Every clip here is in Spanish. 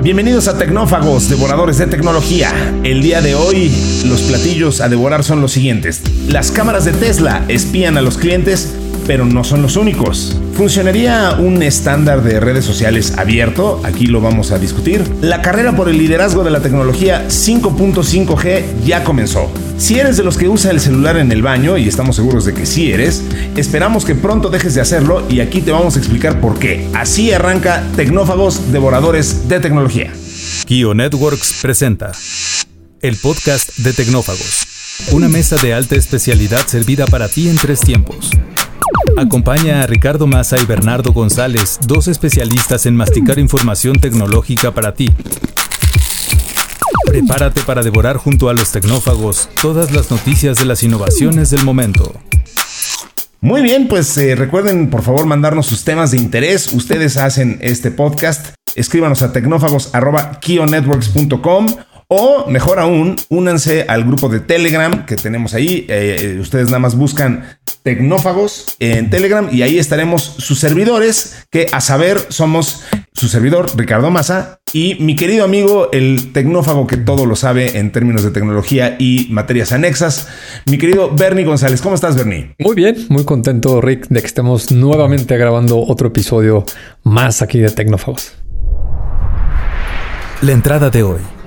Bienvenidos a Tecnófagos, devoradores de tecnología. El día de hoy, los platillos a devorar son los siguientes. Las cámaras de Tesla espían a los clientes, pero no son los únicos. ¿Funcionaría un estándar de redes sociales abierto? Aquí lo vamos a discutir. La carrera por el liderazgo de la tecnología 5.5G ya comenzó. Si eres de los que usa el celular en el baño, y estamos seguros de que sí eres, esperamos que pronto dejes de hacerlo y aquí te vamos a explicar por qué. Así arranca Tecnófagos Devoradores de Tecnología. Kio Networks presenta el podcast de Tecnófagos, una mesa de alta especialidad servida para ti en tres tiempos. Acompaña a Ricardo Massa y Bernardo González, dos especialistas en masticar información tecnológica para ti. Prepárate para devorar junto a los tecnófagos todas las noticias de las innovaciones del momento. Muy bien, pues eh, recuerden por favor mandarnos sus temas de interés. Ustedes hacen este podcast. Escríbanos a tecnófagos.kionetworks.com o mejor aún, únanse al grupo de Telegram que tenemos ahí. Eh, ustedes nada más buscan Tecnófagos en Telegram y ahí estaremos sus servidores, que a saber somos su servidor Ricardo Massa y mi querido amigo el tecnófago que todo lo sabe en términos de tecnología y materias anexas, mi querido Bernie González. ¿Cómo estás, Bernie? Muy bien, muy contento, Rick, de que estemos nuevamente grabando otro episodio más aquí de Tecnófagos. La entrada de hoy.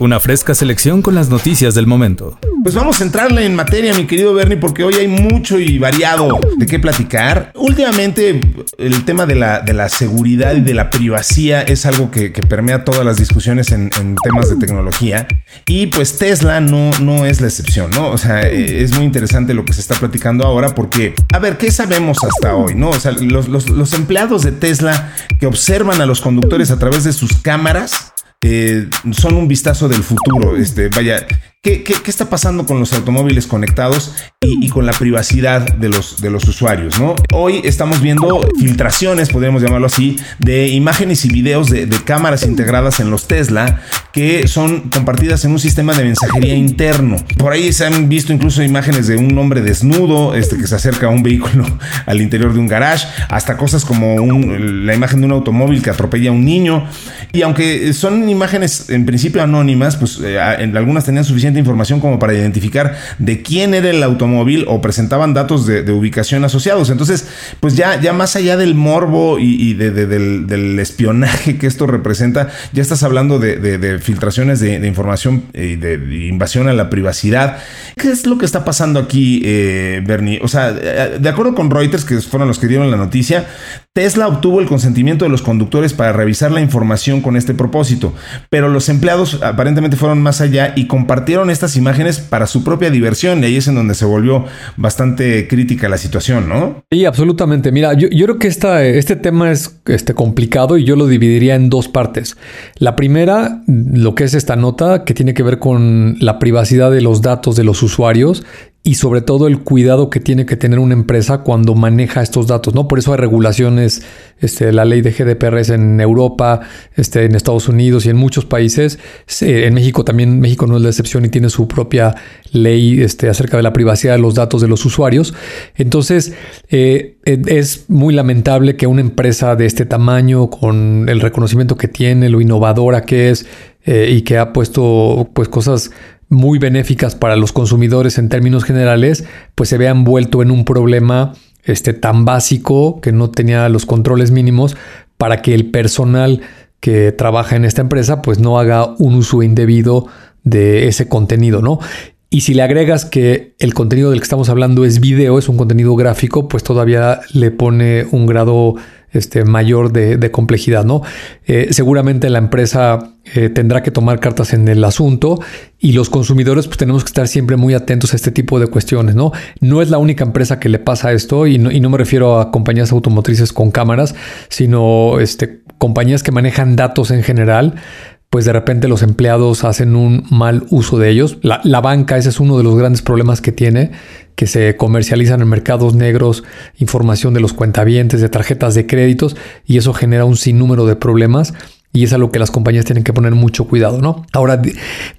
Una fresca selección con las noticias del momento. Pues vamos a entrarle en materia, mi querido Bernie, porque hoy hay mucho y variado de qué platicar. Últimamente, el tema de la, de la seguridad y de la privacidad es algo que, permea todas las discusiones en, temas de tecnología. Y pues Tesla no, no es la excepción, ¿no? O sea, eh, es muy interesante lo que se está platicando ahora porque, a ver, ¿qué sabemos hasta hoy, no? O sea, los, los empleados de Tesla que observan a los conductores a través de sus cámaras eh, son un vistazo del futuro. Este, vaya, ¿qué, está pasando con los automóviles conectados y, con la privacidad de los, usuarios? Hoy estamos viendo filtraciones, podríamos llamarlo así, de imágenes y videos de, cámaras integradas en los Tesla que son compartidas en un sistema de mensajería interno. Por ahí se han visto incluso imágenes de un hombre desnudo este, que se acerca a un vehículo al interior de un garage, hasta cosas como la imagen de un automóvil que atropella a un niño. Y aunque son imágenes en principio anónimas, pues eh, algunas tenían suficiente información como para identificar de quién era el automóvil o presentaban datos de, ubicación asociados. Entonces, pues ya, ya más allá del morbo y, del, espionaje que esto representa, ya estás hablando de, filtraciones de, información y de, invasión a la privacidad. ¿Qué es lo que está pasando aquí, eh, Bernie? O sea, eh, de acuerdo con Reuters, que fueron los que dieron la noticia, Tesla obtuvo el consentimiento de los conductores para revisar la información con este propósito, pero los empleados aparentemente fueron más allá y compartieron estas imágenes para su propia diversión y ahí es en donde se volvió bastante crítica la situación, ¿no? Sí, absolutamente. Mira, yo, creo que esta, este tema es este, complicado y yo lo dividiría en dos partes. La primera, lo que es esta nota que tiene que ver con la privacidad de los datos de los usuarios y sobre todo el cuidado que tiene que tener una empresa cuando maneja estos datos, ¿no? Por eso hay regulaciones, este, la ley de GDPR es en Europa, este, en Estados Unidos y en muchos países. En México también, México no es la excepción y tiene su propia ley este, acerca de la privacidad de los datos de los usuarios. Entonces, eh, es muy lamentable que una empresa de este tamaño, con el reconocimiento que tiene, lo innovadora que es eh, y que ha puesto pues cosas muy benéficas para los consumidores en términos generales, pues se vea envuelto en un problema este, tan básico que no tenía los controles mínimos para que el personal que trabaja en esta empresa pues no haga un uso indebido de ese contenido, ¿no? Y si le agregas que el contenido del que estamos hablando es video, es un contenido gráfico, pues todavía le pone un grado este, mayor de, complejidad, ¿no? Eh, seguramente la empresa eh, tendrá que tomar cartas en el asunto y los consumidores pues tenemos que estar siempre muy atentos a este tipo de cuestiones, ¿no? No es la única empresa que le pasa esto y no, y no me refiero a compañías automotrices con cámaras, sino este, compañías que manejan datos en general pues de repente los empleados hacen un mal uso de ellos. La, la, banca, ese es uno de los grandes problemas que tiene, que se comercializan en mercados negros información de los cuentavientes, de tarjetas de créditos, y eso genera un sinnúmero de problemas. Y es a lo que las compañías tienen que poner mucho cuidado, ¿no? Ahora,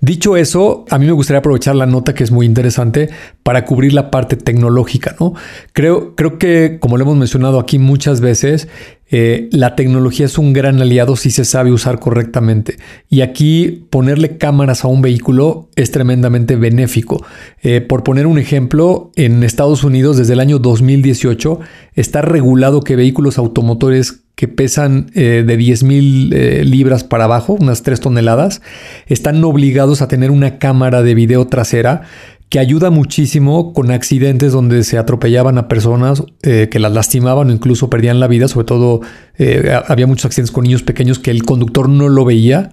dicho eso, a mí me gustaría aprovechar la nota que es muy interesante para cubrir la parte tecnológica, ¿no? Creo, creo que, como lo hemos mencionado aquí muchas veces, eh, la tecnología es un gran aliado si se sabe usar correctamente. Y aquí ponerle cámaras a un vehículo es tremendamente benéfico. Eh, por poner un ejemplo, en Estados Unidos desde el año 2018 está regulado que vehículos automotores que pesan eh, de 10 mil libras para abajo, unas 3 toneladas, están obligados a tener una cámara de video trasera que ayuda muchísimo con accidentes donde se atropellaban a personas eh, que las lastimaban o incluso perdían la vida. Sobre todo eh, había muchos accidentes con niños pequeños que el conductor no lo veía,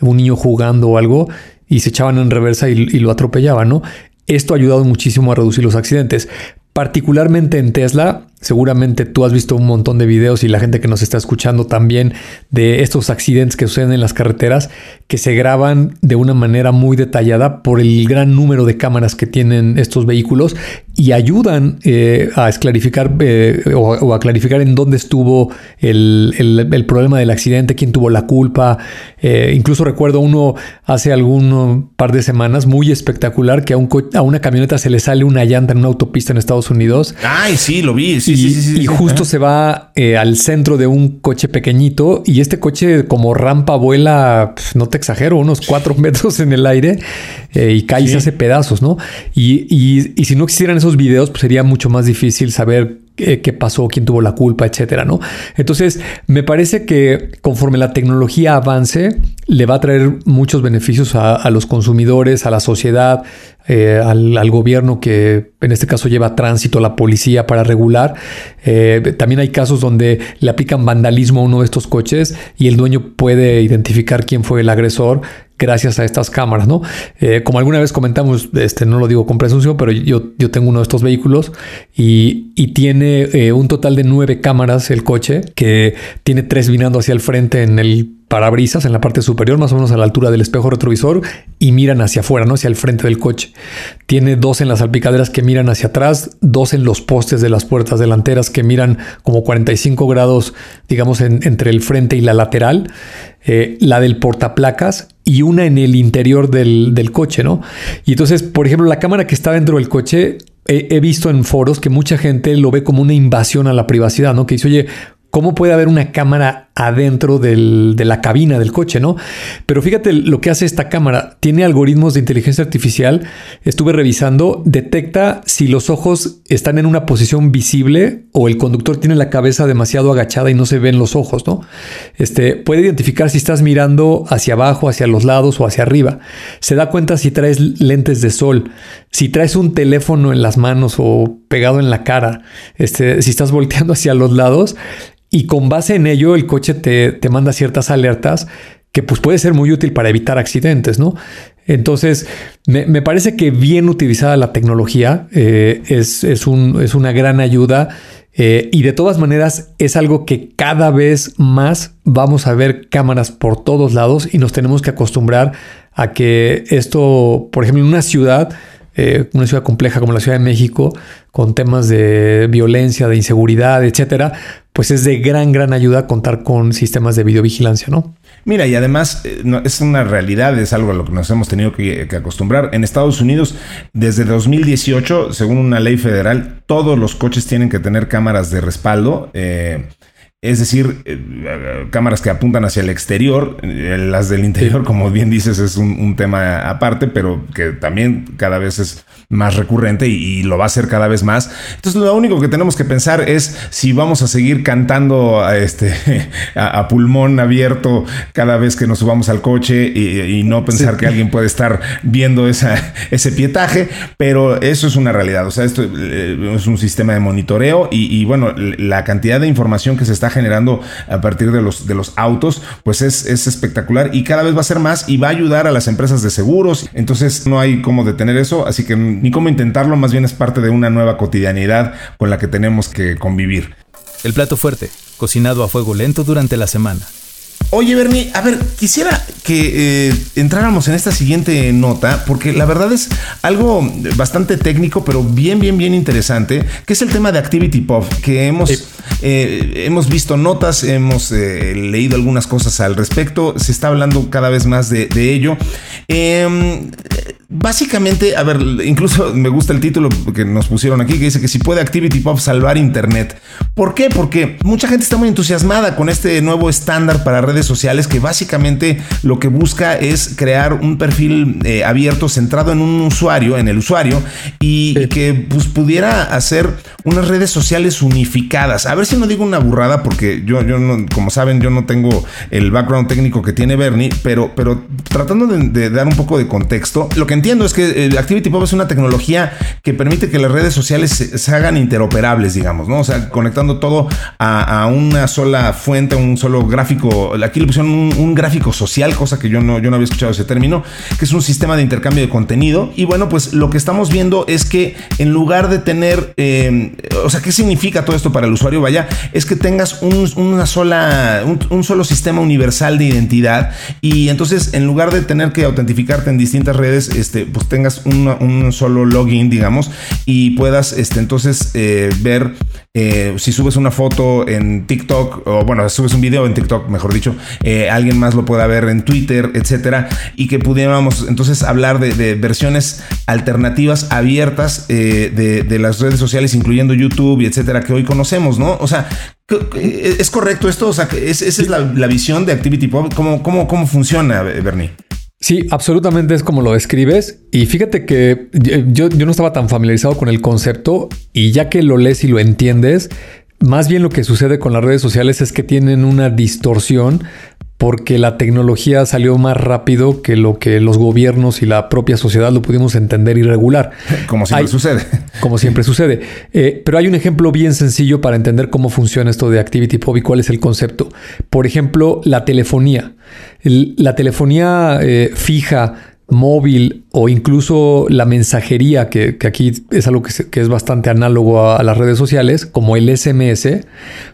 un niño jugando o algo, y se echaban en reversa y, y lo atropellaban, ¿no? Esto ha ayudado muchísimo a reducir los accidentes. Particularmente en Tesla, seguramente tú has visto un montón de videos y la gente que nos está escuchando también de estos accidentes que suceden en las carreteras que se graban de una manera muy detallada por el gran número de cámaras que tienen estos vehículos y ayudan eh, a esclarificar eh, o, a clarificar en dónde estuvo el, problema del accidente, quién tuvo la culpa. Eh, incluso recuerdo uno hace algún par de semanas muy espectacular que a, un a una camioneta se le sale una llanta en una autopista en Estados Unidos. Ay, sí, lo vi. Y, justo se va al centro de un coche pequeñito y este coche como rampa vuela, no te exagero, unos cuatro metros en el aire y cae y se hace pedazos, ¿no? Y, y si no existieran esos videos, pues sería mucho más difícil saber qué, pasó, quién tuvo la culpa, etcétera, ¿no? Entonces, me parece que conforme la tecnología avance, le va a traer muchos beneficios a, los consumidores, a la sociedad, eh, al, gobierno que en este caso lleva tránsito, la policía para regular. Eh, también hay casos donde le aplican vandalismo a uno de estos coches y el dueño puede identificar quién fue el agresor gracias a estas cámaras, ¿no? Eh, como alguna vez comentamos, este, no lo digo con presunción, pero yo, yo tengo uno de estos vehículos y, y tiene eh, un total de nueve cámaras el coche, que tiene tres vinando hacia el frente en el parabrisas en la parte superior, más o menos a la altura del espejo retrovisor, y miran hacia afuera, ¿no? Hacia el frente del coche. Tiene dos en las salpicaderas que miran hacia atrás, dos en los postes de las puertas delanteras que miran como 45 grados, digamos, entre el frente y la lateral. Eh, la del portaplacas y una en el interior del, del, coche, ¿no? Y entonces, por ejemplo, la cámara que está dentro del coche, he, visto en foros que mucha gente lo ve como una invasión a la privacidad, ¿no? Que dice, oye, ¿cómo puede haber una cámara adentro de la cabina del coche, ¿no? Pero fíjate lo que hace esta cámara. Tiene algoritmos de inteligencia artificial. Estuve revisando, detecta si los ojos están en una posición visible o el conductor tiene la cabeza demasiado agachada y no se ven los ojos, ¿no? Este puede identificar si estás mirando hacia abajo, hacia los lados o hacia arriba. Se da cuenta si traes lentes de sol, si traes un teléfono en las manos o pegado en la cara, este, si estás volteando hacia los lados y con base en ello el coche te, manda ciertas alertas que pues puede ser muy útil para evitar accidentes, ¿no? Entonces, me, parece que bien utilizada la tecnología eh, es, es, un, es, una gran ayuda eh, y de todas maneras es algo que cada vez más vamos a ver cámaras por todos lados y nos tenemos que acostumbrar a que esto, por ejemplo, en una ciudad, eh, una ciudad compleja como la Ciudad de México, con temas de violencia, de inseguridad, etcétera, pues es de gran, gran ayuda contar con sistemas de videovigilancia, ¿no? Mira, y además eh, es una realidad, es algo a lo que nos hemos tenido que, acostumbrar. En Estados Unidos, desde 2018, según una ley federal, todos los coches tienen que tener cámaras de respaldo. Eh, es decir, eh, cámaras que apuntan hacia el exterior, las del interior, como bien dices, es un, tema aparte, pero que también cada vez es más recurrente y, lo va a ser cada vez más. Entonces, lo único que tenemos que pensar es si vamos a seguir cantando a, este, a, pulmón abierto cada vez que nos subamos al coche y, no pensar que alguien puede estar viendo esa, ese pietaje, pero eso es una realidad. O sea, esto eh, es un sistema de monitoreo y, bueno, la cantidad de información que se está generando a partir de los, de los autos, pues es, es espectacular y cada vez va a ser más y va a ayudar a las empresas de seguros. Entonces, no hay cómo detener eso, así que ni cómo intentarlo, más bien es parte de una nueva cotidianidad con la que tenemos que convivir. El plato fuerte, cocinado a fuego lento durante la semana. Oye, Bernie, a ver, quisiera que eh, entráramos en esta siguiente nota, porque la verdad es algo bastante técnico, pero bien, bien, bien interesante, que es el tema de Activity Pop, que hemos, eh, hemos visto notas, hemos eh, leído algunas cosas al respecto, se está hablando cada vez más de, de ello. Básicamente, a ver, incluso me gusta el título que nos pusieron aquí, que dice que si puede Activity Pop salvar Internet. ¿Por qué? Porque mucha gente está muy entusiasmada con este nuevo estándar para redes sociales que básicamente lo que busca es crear un perfil eh, abierto centrado en un usuario, en el usuario, y, que pues, pudiera hacer unas redes sociales unificadas. A ver si no digo una burrada, porque yo, yo no, como saben, yo no tengo el background técnico que tiene Bernie, pero, pero tratando de, dar un poco de contexto, lo que entiendo es que eh, Activity Pop es una tecnología que permite que las redes sociales se, hagan interoperables, digamos, ¿no? O sea, conectando todo a, una sola fuente, un solo gráfico. Aquí le pusieron un, gráfico social, cosa que yo no, yo no había escuchado ese término, que es un sistema de intercambio de contenido. Y bueno, pues lo que estamos viendo es que en lugar de tener, eh, o sea, ¿qué significa todo esto para el usuario? Vaya, es que tengas una sola, un, solo sistema universal de identidad y entonces en lugar de tener que autentificarte en distintas redes, este, pues tengas un solo login, digamos, y puedas este, entonces eh, ver eh, si subes una foto en TikTok, o bueno, subes un video en TikTok, mejor dicho, eh, alguien más lo pueda ver en Twitter, etcétera, y que pudiéramos entonces hablar de, versiones alternativas abiertas de, las redes sociales, incluyendo YouTube y etcétera, que hoy conocemos, ¿no? O sea, ¿es correcto esto? O sea, esa es la, visión de Activity Pop. ¿Cómo, cómo, cómo funciona, Bernie? Sí, absolutamente es como lo describes. Y fíjate que yo, yo, no estaba tan familiarizado con el concepto y ya que lo lees y lo entiendes, más bien lo que sucede con las redes sociales es que tienen una distorsión porque la tecnología salió más rápido que lo que los gobiernos y la propia sociedad lo pudimos entender y regular. Como siempre sucede. Como siempre sucede. Eh, pero hay un ejemplo bien sencillo para entender cómo funciona esto de Activity Pop y cuál es el concepto. Por ejemplo, la telefonía. la telefonía eh, fija móvil o incluso la mensajería, que, aquí es algo que, es bastante análogo a, las redes sociales, como el SMS,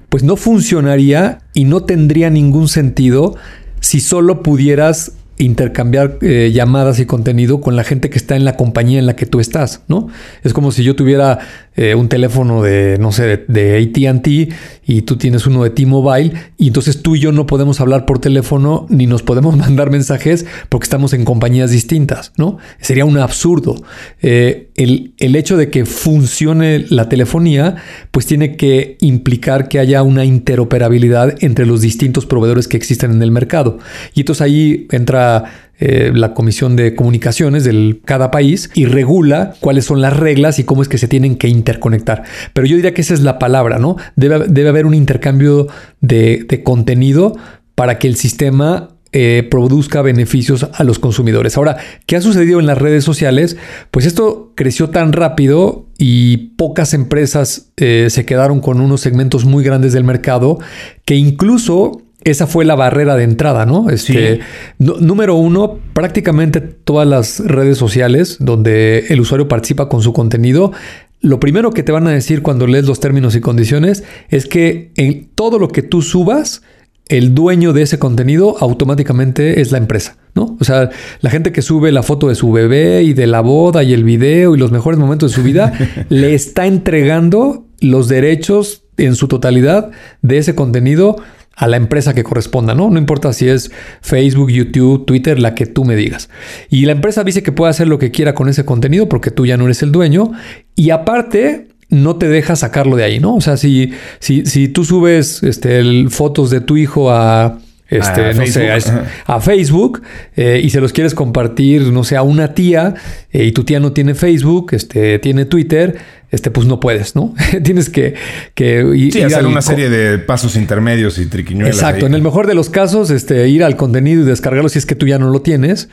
pues no funcionaría y no tendría ningún sentido si solo pudieras intercambiar eh, llamadas y contenido con la gente que está en la compañía en la que tú estás, ¿no? Es como si yo tuviera eh, un teléfono de, no sé, de, ATT y tú tienes uno de T-Mobile y entonces tú y yo no podemos hablar por teléfono ni nos podemos mandar mensajes porque estamos en compañías distintas, ¿no? Sería un absurdo. Eh, el, el hecho de que funcione la telefonía, pues tiene que implicar que haya una interoperabilidad entre los distintos proveedores que existen en el mercado. Y entonces ahí entra eh, la Comisión de Comunicaciones de cada país y regula cuáles son las reglas y cómo es que se tienen que interconectar. Pero yo diría que esa es la palabra, ¿no? Debe, debe haber un intercambio de, contenido para que el sistema eh, produzca beneficios a los consumidores. Ahora, ¿qué ha sucedido en las redes sociales? Pues esto creció tan rápido y pocas empresas eh, se quedaron con unos segmentos muy grandes del mercado que incluso esa fue la barrera de entrada, ¿no? Este, número uno, prácticamente todas las redes sociales donde el usuario participa con su contenido, lo primero que te van a decir cuando lees los términos y condiciones es que en todo lo que tú subas, el dueño de ese contenido automáticamente es la empresa, ¿no? O sea, la gente que sube la foto de su bebé y de la boda y el video y los mejores momentos de su vida, le está entregando los derechos en su totalidad de ese contenido a la empresa que corresponda, ¿no? No importa si es Facebook, YouTube, Twitter, la que tú me digas. Y la empresa dice que puede hacer lo que quiera con ese contenido porque tú ya no eres el dueño. Y aparte, no te deja sacarlo de ahí, ¿no? O sea, si, si, si tú subes este, fotos de tu hijo a este, a, no Facebook. Sé, a, Facebook eh, y se los quieres compartir, no sé, a una tía eh, y tu tía no tiene Facebook, este, tiene Twitter, este, pues no puedes, ¿no? Tienes que, que sí, hacer una serie de pasos intermedios y triquiñuelas. Exacto. En el mejor de los casos, este, ir al contenido y descargarlo si es que tú ya no lo tienes.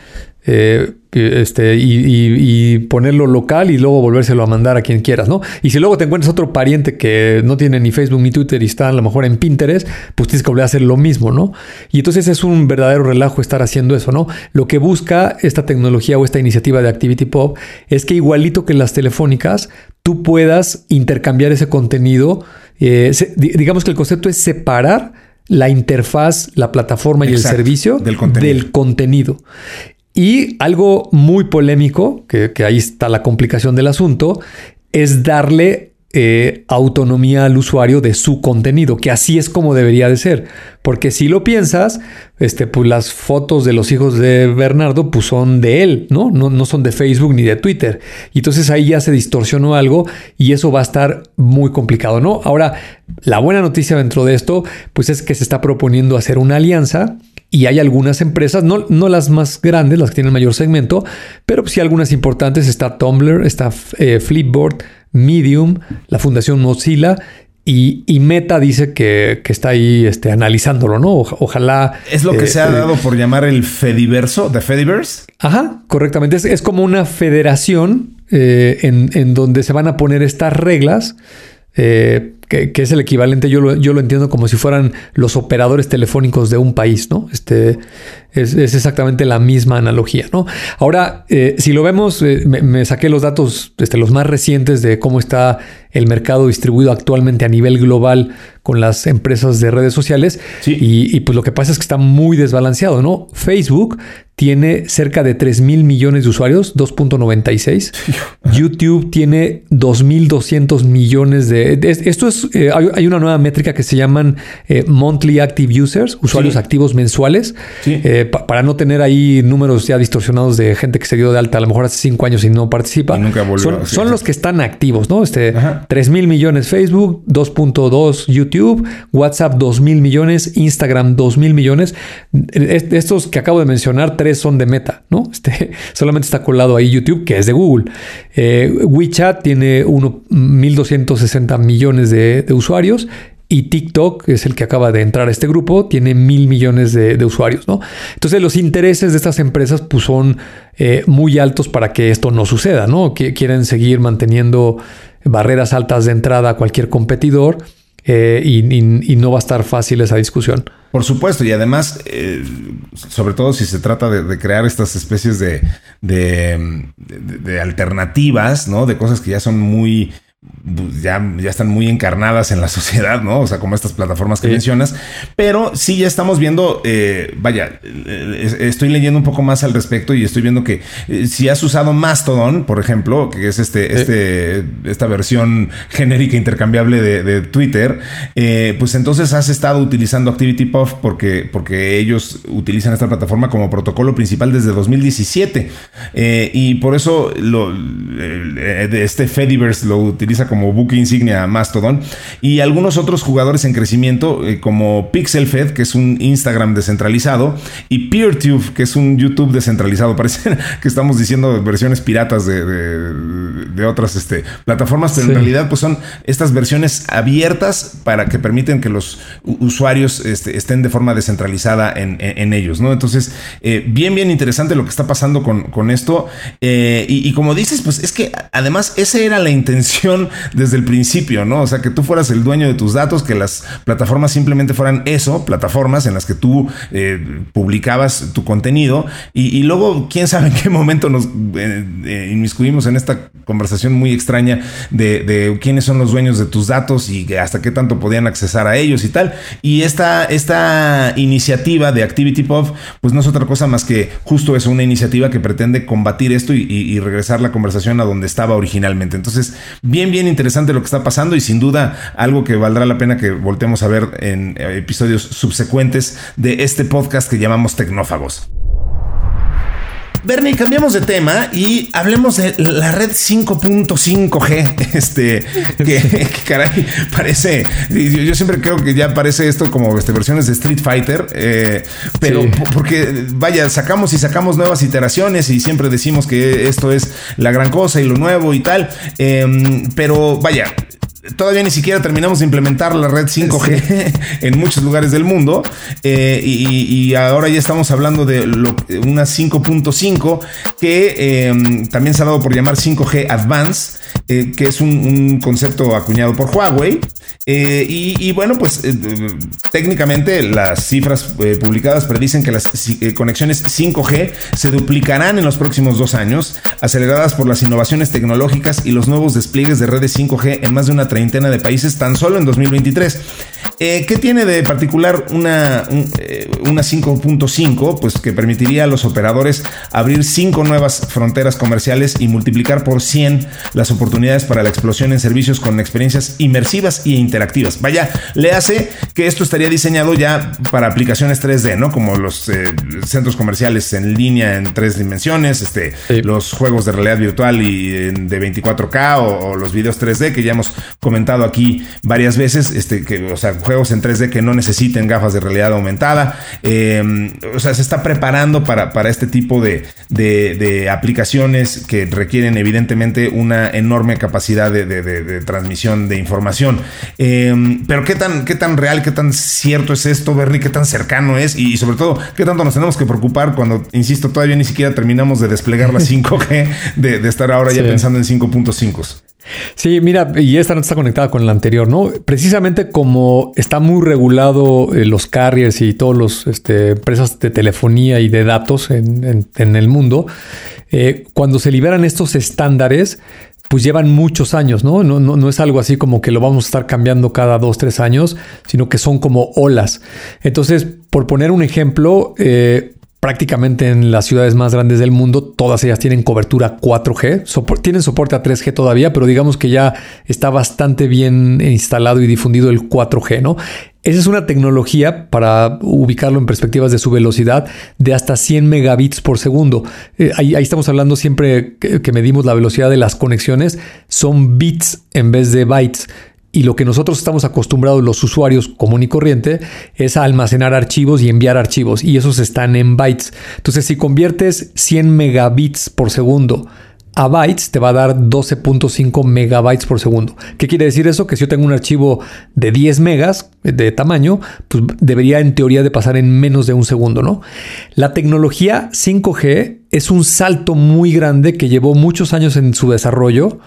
Eh, este, y, ponerlo local y luego volvérselo a mandar a quien quieras, ¿no? Y si luego te encuentras otro pariente que no tiene ni Facebook ni Twitter y está a lo mejor en Pinterest, pues tienes que volver a hacer lo mismo, ¿no? Y entonces es un verdadero relajo estar haciendo eso, ¿no? Lo que busca esta tecnología o esta iniciativa de Activity Pop es que igualito que las telefónicas, tú puedas intercambiar ese contenido. Eh, digamos que el concepto es separar la interfaz, la plataforma y el servicio del contenido. Y algo muy polémico, que, ahí está la complicación del asunto, es darle eh, autonomía al usuario de su contenido, que así es como debería de ser. Porque si lo piensas, este, pues las fotos de los hijos de Bernardo pues son de él, ¿no? ¿no? No son de Facebook ni de Twitter. Y entonces ahí ya se distorsionó algo y eso va a estar muy complicado, ¿no? Ahora, la buena noticia dentro de esto, pues es que se está proponiendo hacer una alianza y hay algunas empresas, no, no, las más grandes, las que tienen mayor segmento, pero sí algunas importantes. Está Tumblr, está eh, Flipboard, Medium, la Fundación Mozilla y, Meta dice que, está ahí este, analizándolo, ¿no? ojalá. Es lo que se ha eh, dado por llamar el Fediverso, de Fediverse. Ajá, correctamente. Es, como una federación eh, en, donde se van a poner estas reglas. Eh, que, es el equivalente, yo lo, yo lo entiendo como si fueran los operadores telefónicos de un país, ¿no? Este, es, exactamente la misma analogía, ¿no? Ahora, eh, si lo vemos, eh, me, saqué los datos, este, los más recientes de cómo está el mercado distribuido actualmente a nivel global con las empresas de redes sociales. Y, y, pues lo que pasa es que está muy desbalanceado, ¿no? Facebook tiene cerca de 3 mil millones de usuarios, 2.96. YouTube tiene 2.200 millones de... Esto es, eh, hay, una nueva métrica que se llaman Monthly Active Users, usuarios activos mensuales. Sí para no tener ahí números ya distorsionados de gente que se dio de alta a lo mejor hace cinco años y no participa. nunca volvió, son, los que están activos, ¿no? Este, 3 mil millones Facebook, 2.2 YouTube, WhatsApp 2 mil millones, Instagram 2 mil millones. Estos que acabo de mencionar, tres son de Meta, ¿no? Este, solamente está colado ahí YouTube, que es de Google. Eh, WeChat tiene 1.260 millones de, de usuarios y TikTok, es el que acaba de entrar a este grupo, tiene mil millones de, usuarios, ¿no? Entonces los intereses de estas empresas pues, son eh, muy altos para que esto no suceda, ¿no? Que quieren seguir manteniendo barreras altas de entrada a cualquier competidor eh, y, no va a estar fácil esa discusión. Por supuesto, y además, eh, sobre todo si se trata de, crear estas especies de, de, alternativas, ¿no? De cosas que ya son muy ya, ya están muy encarnadas en la sociedad, ¿no? O sea, como estas plataformas que mencionas. Pero sí ya estamos viendo, eh, vaya, eh, estoy leyendo un poco más al respecto y estoy viendo que eh, si has usado Mastodon, por ejemplo, que es este, este, esta versión genérica intercambiable de, Twitter, pues entonces has estado utilizando ActivityPuff porque, porque ellos utilizan esta plataforma como protocolo principal desde 2017. y por eso lo, este Fediverse lo utiliza como buque insignia Mastodon, y algunos otros jugadores en crecimiento eh, como PixelFed, que es un Instagram descentralizado, y PeerTube, que es un YouTube descentralizado. Parece que estamos diciendo versiones piratas de, de, otras este, plataformas, pero en realidad pues son estas versiones abiertas para que permiten que los usuarios este, estén de forma descentralizada en, ellos, ¿no? Entonces, eh, bien, bien interesante lo que está pasando con, esto. Eh, y, y como dices, pues es que además esa era la intención desde el principio, ¿no? O sea, que tú fueras el dueño de tus datos, que las plataformas simplemente fueran eso, plataformas en las que tú eh, publicabas tu contenido y, luego, quién sabe en qué momento nos eh, eh, inmiscuimos en esta conversación muy extraña de, quiénes son los dueños de tus datos y hasta qué tanto podían accesar a ellos y tal. Y esta, esta iniciativa de ActivityPub, pues no es otra cosa más que justo eso, una iniciativa que pretende combatir esto y, y regresar la conversación a donde estaba originalmente. Entonces, bien bien, interesante lo que está pasando y sin duda algo que valdrá la pena que voltemos a ver en eh, episodios subsecuentes de este podcast que llamamos Tecnófagos. Bernie, cambiamos de tema y hablemos de la red 5.5G. Este, que, caray, parece. Yo, siempre creo que ya parece esto como este, versiones de Street Fighter, eh, pero porque, vaya, sacamos y sacamos nuevas iteraciones y siempre decimos que esto es la gran cosa y lo nuevo y tal. Em, pero vaya, Todavía ni siquiera terminamos de implementar la red 5G en muchos lugares del mundo eh, y, ahora ya estamos hablando de una 5.5 que em, también se ha dado por llamar 5G Advance, eh, que es un, concepto acuñado por Huawei. Eh, y, bueno, pues técnicamente las cifras publicadas predicen que las conexiones 5G se duplicarán en los próximos dos años, aceleradas por las innovaciones tecnológicas y los nuevos despliegues de redes 5G en más de una treintena de países tan solo en 2023. Eh, ¿Qué tiene de particular una, eh, una 5.5? Pues que permitiría a los operadores abrir cinco nuevas fronteras comerciales y multiplicar por 100 las oportunidades para la explosión en servicios con experiencias inmersivas e interactivas. Vaya, le hace que esto estaría diseñado ya para aplicaciones 3D, ¿no? Como los eh, centros comerciales en línea en tres dimensiones, este, los juegos de realidad virtual y de 24K o, los videos 3D que ya hemos comentado aquí varias veces, este, que, o sea, juegos en 3D que no necesiten gafas de realidad aumentada. Eh, o sea, se está preparando para, para este tipo de, de, aplicaciones que requieren evidentemente una enorme capacidad de, transmisión de información. Eh, pero qué tan, qué tan real, qué tan cierto es esto, Bernie, qué tan cercano es y, sobre todo, qué tanto nos tenemos que preocupar cuando, insisto, todavía ni siquiera terminamos de desplegar la 5G, de, estar ahora ya pensando en 5.5. Sí, mira, y esta no está conectada con la anterior, ¿no? Precisamente como está muy regulado eh, los carriers y todas las este, empresas de telefonía y de datos en, el mundo, eh, cuando se liberan estos estándares, pues llevan muchos años, ¿no? No, ¿no? no, es algo así como que lo vamos a estar cambiando cada dos, tres años, sino que son como olas. Entonces, por poner un ejemplo, eh, prácticamente en las ciudades más grandes del mundo, todas ellas tienen cobertura 4G, tienen soporte a 3G todavía, pero digamos que ya está bastante bien instalado y difundido el 4G, ¿no? Esa es una tecnología, para ubicarlo en perspectivas de su velocidad, de hasta 100 megabits por segundo. Eh, ahí, estamos hablando siempre que medimos la velocidad de las conexiones, son bits en vez de bytes. Y lo que nosotros estamos acostumbrados los usuarios común y corriente es a almacenar archivos y enviar archivos y esos están en bytes. Entonces si conviertes 100 megabits por segundo a bytes te va a dar 12.5 megabytes por segundo. ¿Qué quiere decir eso? Que si yo tengo un archivo de 10 megas de tamaño, pues debería en teoría de pasar en menos de un segundo, ¿no? La tecnología 5G es un salto muy grande que llevó muchos años en su desarrollo,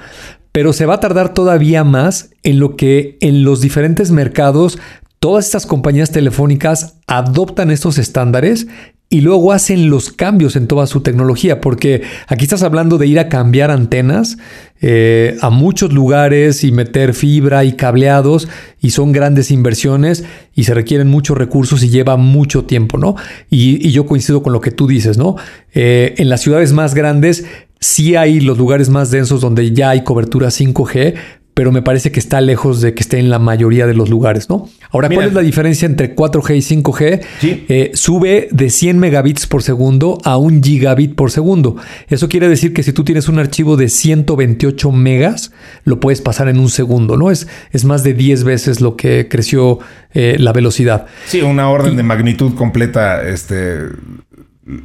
pero se va a tardar todavía más en lo que en los diferentes mercados todas estas compañías telefónicas adoptan estos estándares y luego hacen los cambios en toda su tecnología, porque aquí estás hablando de ir a cambiar antenas eh, a muchos lugares y meter fibra y cableados y son grandes inversiones y se requieren muchos recursos y lleva mucho tiempo, ¿no? Y, yo coincido con lo que tú dices, ¿no? Eh, en las ciudades más grandes Sí hay los lugares más densos donde ya hay cobertura 5G, pero me parece que está lejos de que esté en la mayoría de los lugares, ¿no? Ahora, ¿cuál es la diferencia entre 4G y 5G? Eh, sube de 100 megabits por segundo a un gigabit por segundo. Eso quiere decir que si tú tienes un archivo de 128 megas, lo puedes pasar en un segundo, ¿no? Es, es más de 10 veces lo que creció eh, la velocidad. Sí, una orden de magnitud completa, este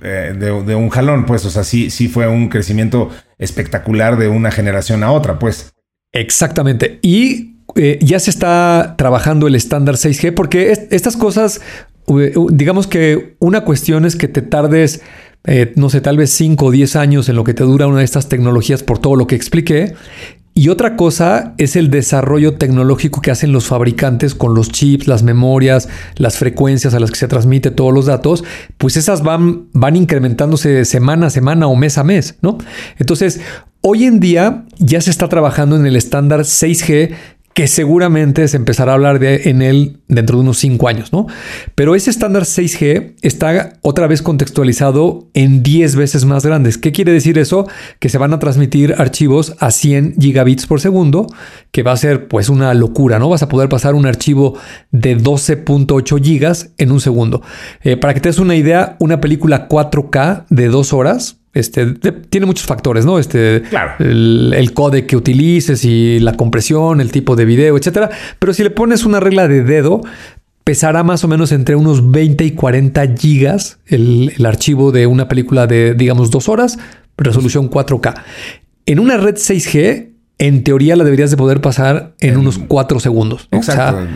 eh, de, un jalón, pues, o sea, sí, sí fue un crecimiento espectacular de una generación a otra, pues. Exactamente. Y eh, ya se está trabajando el estándar 6G porque estas cosas, digamos que una cuestión es que te tardes, eh, no sé, tal vez 5 o 10 años en lo que te dura una de estas tecnologías por todo lo que expliqué. Y otra cosa es el desarrollo tecnológico que hacen los fabricantes con los chips, las memorias, las frecuencias a las que se transmite todos los datos, pues esas van, van incrementándose semana a semana o mes a mes, ¿no? Entonces, hoy en día ya se está trabajando en el estándar 6G que seguramente se empezará a hablar de en él dentro de unos 5 años, ¿no? Pero ese estándar 6G está otra vez contextualizado en 10 veces más grandes. ¿Qué quiere decir eso? Que se van a transmitir archivos a 100 gigabits por segundo, que va a ser pues una locura, ¿no? Vas a poder pasar un archivo de 12.8 gigas en un segundo. Eh, para que te des una idea, una película 4K de 2 horas este, tiene muchos factores, ¿no? Este, el, el codec que utilices y la compresión, el tipo de video, etcétera. Pero si le pones una regla de dedo, pesará más o menos entre unos 20 y 40 gigas el, archivo de una película de, digamos, dos horas, resolución 4K. En una red 6G, en teoría la deberías de poder pasar en, unos 4 segundos. Exacto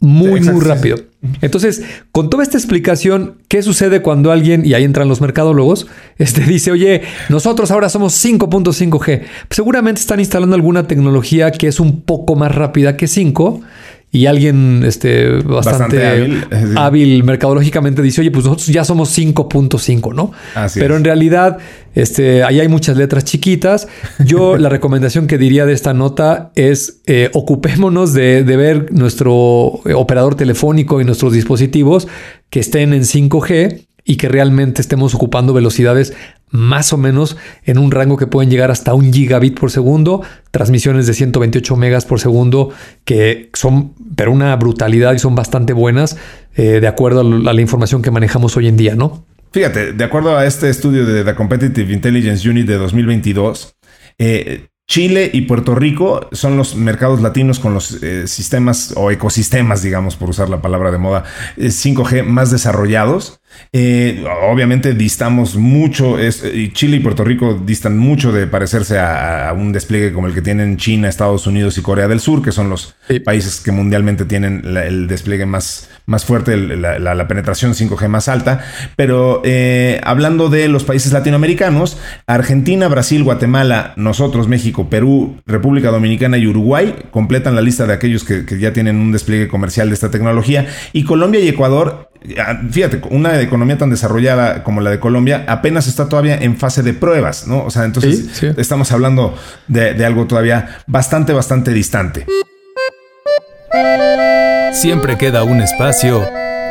muy, muy rápido. Entonces, con toda esta explicación, ¿qué sucede cuando alguien, y ahí entran los mercadólogos, este, dice, oye, nosotros ahora somos 5.5G? Seguramente están instalando alguna tecnología que es un poco más rápida que 5 y alguien este, bastante, hábil. mercadológicamente dice, oye, pues nosotros ya somos 5.5, ¿no? Pero en realidad, este, ahí hay muchas letras chiquitas. Yo la recomendación que diría de esta nota es eh, ocupémonos de, de, ver nuestro operador telefónico y nuestros dispositivos que estén en 5G y que realmente estemos ocupando velocidades más o menos en un rango que pueden llegar hasta un gigabit por segundo, transmisiones de 128 megas por segundo, que son, pero una brutalidad y son bastante buenas, eh, de acuerdo a la información que manejamos hoy en día, ¿no? Fíjate, de acuerdo a este estudio de The Competitive Intelligence Unit de 2022, eh, Chile y Puerto Rico son los mercados latinos con los eh, sistemas o ecosistemas, digamos, por usar la palabra de moda, 5G eh, más desarrollados. Eh, obviamente distamos mucho, es, Chile y Puerto Rico distan mucho de parecerse a, un despliegue como el que tienen China, Estados Unidos y Corea del Sur, que son los países que mundialmente tienen el despliegue más, más fuerte, la, penetración 5G más alta. Pero eh, hablando de los países latinoamericanos, Argentina, Brasil, Guatemala, nosotros, México, Perú, República Dominicana y Uruguay completan la lista de aquellos que, que ya tienen un despliegue comercial de esta tecnología. Y Colombia y Ecuador fíjate, una economía tan desarrollada como la de Colombia apenas está todavía en fase de pruebas, ¿no? O sea, entonces estamos hablando de, de algo todavía bastante, bastante distante. Siempre queda un espacio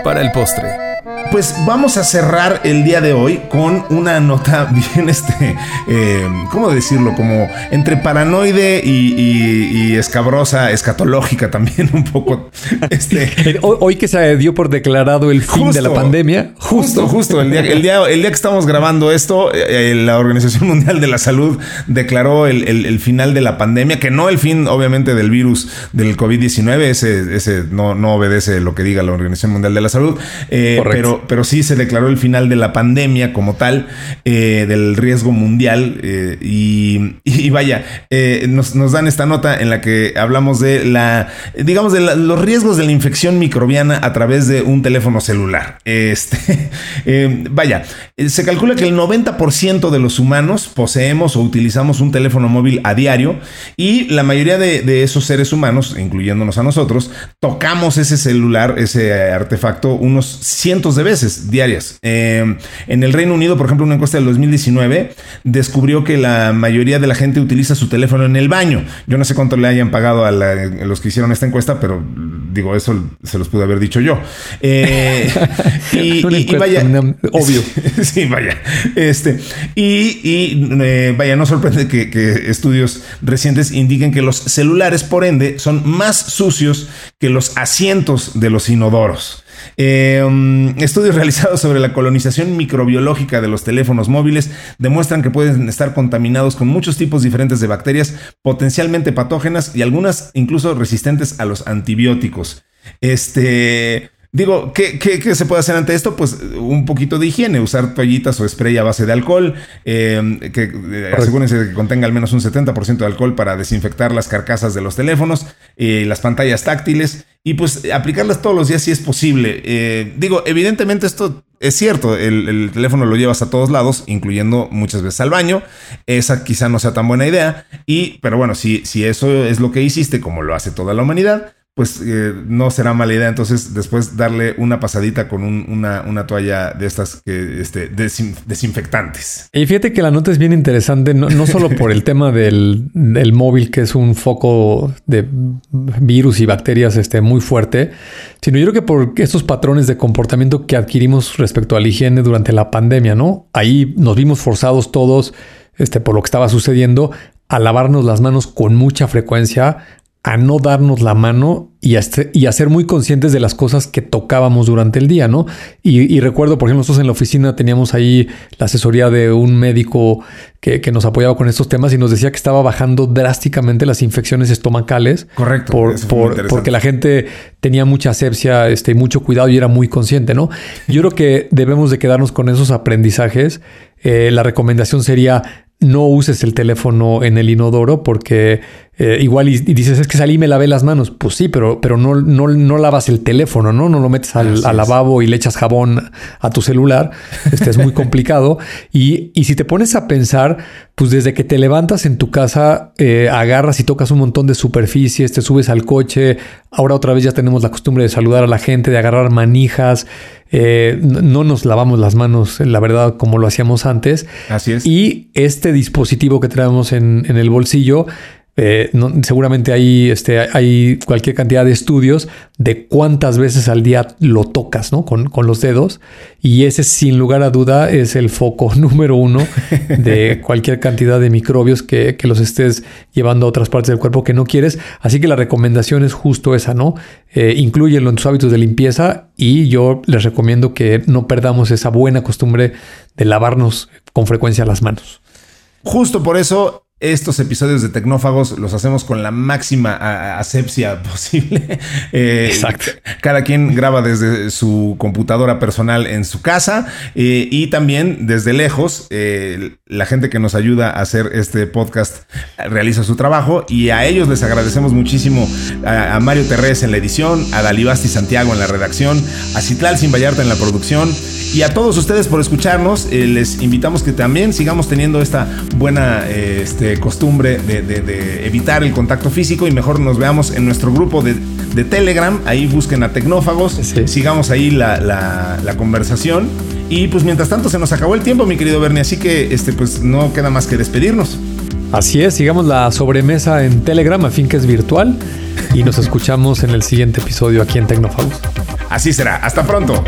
para el postre. Pues vamos a cerrar el día de hoy con una nota bien, este, eh, ¿cómo decirlo? Como entre paranoide y, escabrosa, escatológica también un poco. Este, hoy, que se dio por declarado el fin de la pandemia. Justo, justo. el, día, el, día, el día que estamos grabando esto, eh, la Organización Mundial de la Salud declaró el, final de la pandemia, que no el fin, obviamente, del virus del COVID-19. Ese, ese no, no obedece lo que diga la Organización Mundial de la Salud. Eh, pero pero, sí se declaró el final de la pandemia como tal, eh, del riesgo mundial. Eh, y, vaya, eh, nos, dan esta nota en la que hablamos de la, digamos, de los riesgos de la infección microbiana a través de un teléfono celular. Este, vaya, se calcula que el 90% de los humanos poseemos o utilizamos un teléfono móvil a diario y la mayoría de, de esos seres humanos, incluyéndonos a nosotros, tocamos ese celular, ese artefacto, unos cientos de veces diarias. Eh, en el Reino Unido, por ejemplo, una encuesta del 2019 descubrió que la mayoría de la gente utiliza su teléfono en el baño. Yo no sé cuánto le hayan pagado a, los que hicieron esta encuesta, pero digo, eso se los pude haber dicho yo. Eh, y, vaya, obvio. sí, vaya. Este, y, eh, vaya, no sorprende que, estudios recientes indiquen que los celulares, por ende, son más sucios que los asientos de los inodoros. Um, estudios realizados sobre la colonización microbiológica de los teléfonos móviles demuestran que pueden estar contaminados con muchos tipos diferentes de bacterias potencialmente patógenas y algunas incluso resistentes a los antibióticos. Este. Digo, ¿qué, se puede hacer ante esto? Pues un poquito de higiene, usar toallitas o spray a base de alcohol, eh, que eh, asegúrense de que contenga al menos un 70% de alcohol para desinfectar las carcasas de los teléfonos, y las pantallas táctiles y pues aplicarlas todos los días si es posible. Eh, digo, evidentemente esto es cierto, el, teléfono lo llevas a todos lados, incluyendo muchas veces al baño. Esa quizá no sea tan buena idea. Y, pero bueno, si, si eso es lo que hiciste, como lo hace toda la humanidad, pues eh, no será mala idea entonces después darle una pasadita con una, toalla de estas que, este, desinfectantes. Y fíjate que la nota es bien interesante, no, solo por el tema del, móvil, que es un foco de virus y bacterias este, muy fuerte, sino yo creo que por estos patrones de comportamiento que adquirimos respecto a la higiene durante la pandemia, ¿no? Ahí nos vimos forzados todos, este, por lo que estaba sucediendo, a lavarnos las manos con mucha frecuencia, a no darnos la mano y a, y ser muy conscientes de las cosas que tocábamos durante el día, ¿no? Y, recuerdo, por ejemplo, nosotros en la oficina teníamos ahí la asesoría de un médico que, nos apoyaba con estos temas y nos decía que estaba bajando drásticamente las infecciones estomacales. Correcto. Por, porque la gente tenía mucha asepsia, este, mucho cuidado y era muy consciente, ¿no? Yo creo que debemos de quedarnos con esos aprendizajes. Eh, la recomendación sería no uses el teléfono en el inodoro porque eh, igual y, dices, es que salí y me lavé las manos. Pues sí, pero, pero no, no, no lavas el teléfono, ¿no? No lo metes al, lavabo y le echas jabón a tu celular. Este es muy complicado. Y, y, si te pones a pensar, pues desde que te levantas en tu casa, eh, agarras y tocas un montón de superficies, te subes al coche. Ahora otra vez ya tenemos la costumbre de saludar a la gente, de agarrar manijas. Eh, no nos lavamos las manos, la verdad, como lo hacíamos antes. Así es. Y este dispositivo que traemos en, en el bolsillo, eh, seguramente hay, este, hay cualquier cantidad de estudios de cuántas veces al día lo tocas ¿no? con, con, los dedos. Y ese, sin lugar a duda, es el foco número uno de cualquier cantidad de microbios que, que, los estés llevando a otras partes del cuerpo que no quieres. Así que la recomendación es justo esa, ¿no? Eh, incluyenlo en tus hábitos de limpieza y yo les recomiendo que no perdamos esa buena costumbre de lavarnos con frecuencia las manos. Justo por eso estos episodios de Tecnófagos los hacemos con la máxima asepsia posible. Eh, Exacto. Cada quien graba desde su computadora personal en su casa eh, y también desde lejos. Eh, la gente que nos ayuda a hacer este podcast realiza su trabajo y a ellos les agradecemos muchísimo a, Mario Terrés en la edición, a Dalibasti Santiago en la redacción, a Citlal Sin Vallarta en la producción y a todos ustedes por escucharnos. les invitamos que también sigamos teniendo esta buena este, costumbre de, evitar el contacto físico y mejor nos veamos en nuestro grupo de, Telegram. Ahí busquen a Tecnófagos, sigamos ahí la, conversación. Y pues mientras tanto se nos acabó el tiempo, mi querido Bernie, así que este, pues no queda más que despedirnos. Así es, sigamos la sobremesa en Telegram, a fin que es virtual, y nos escuchamos en el siguiente episodio aquí en Tecnófagos. Así será, hasta pronto.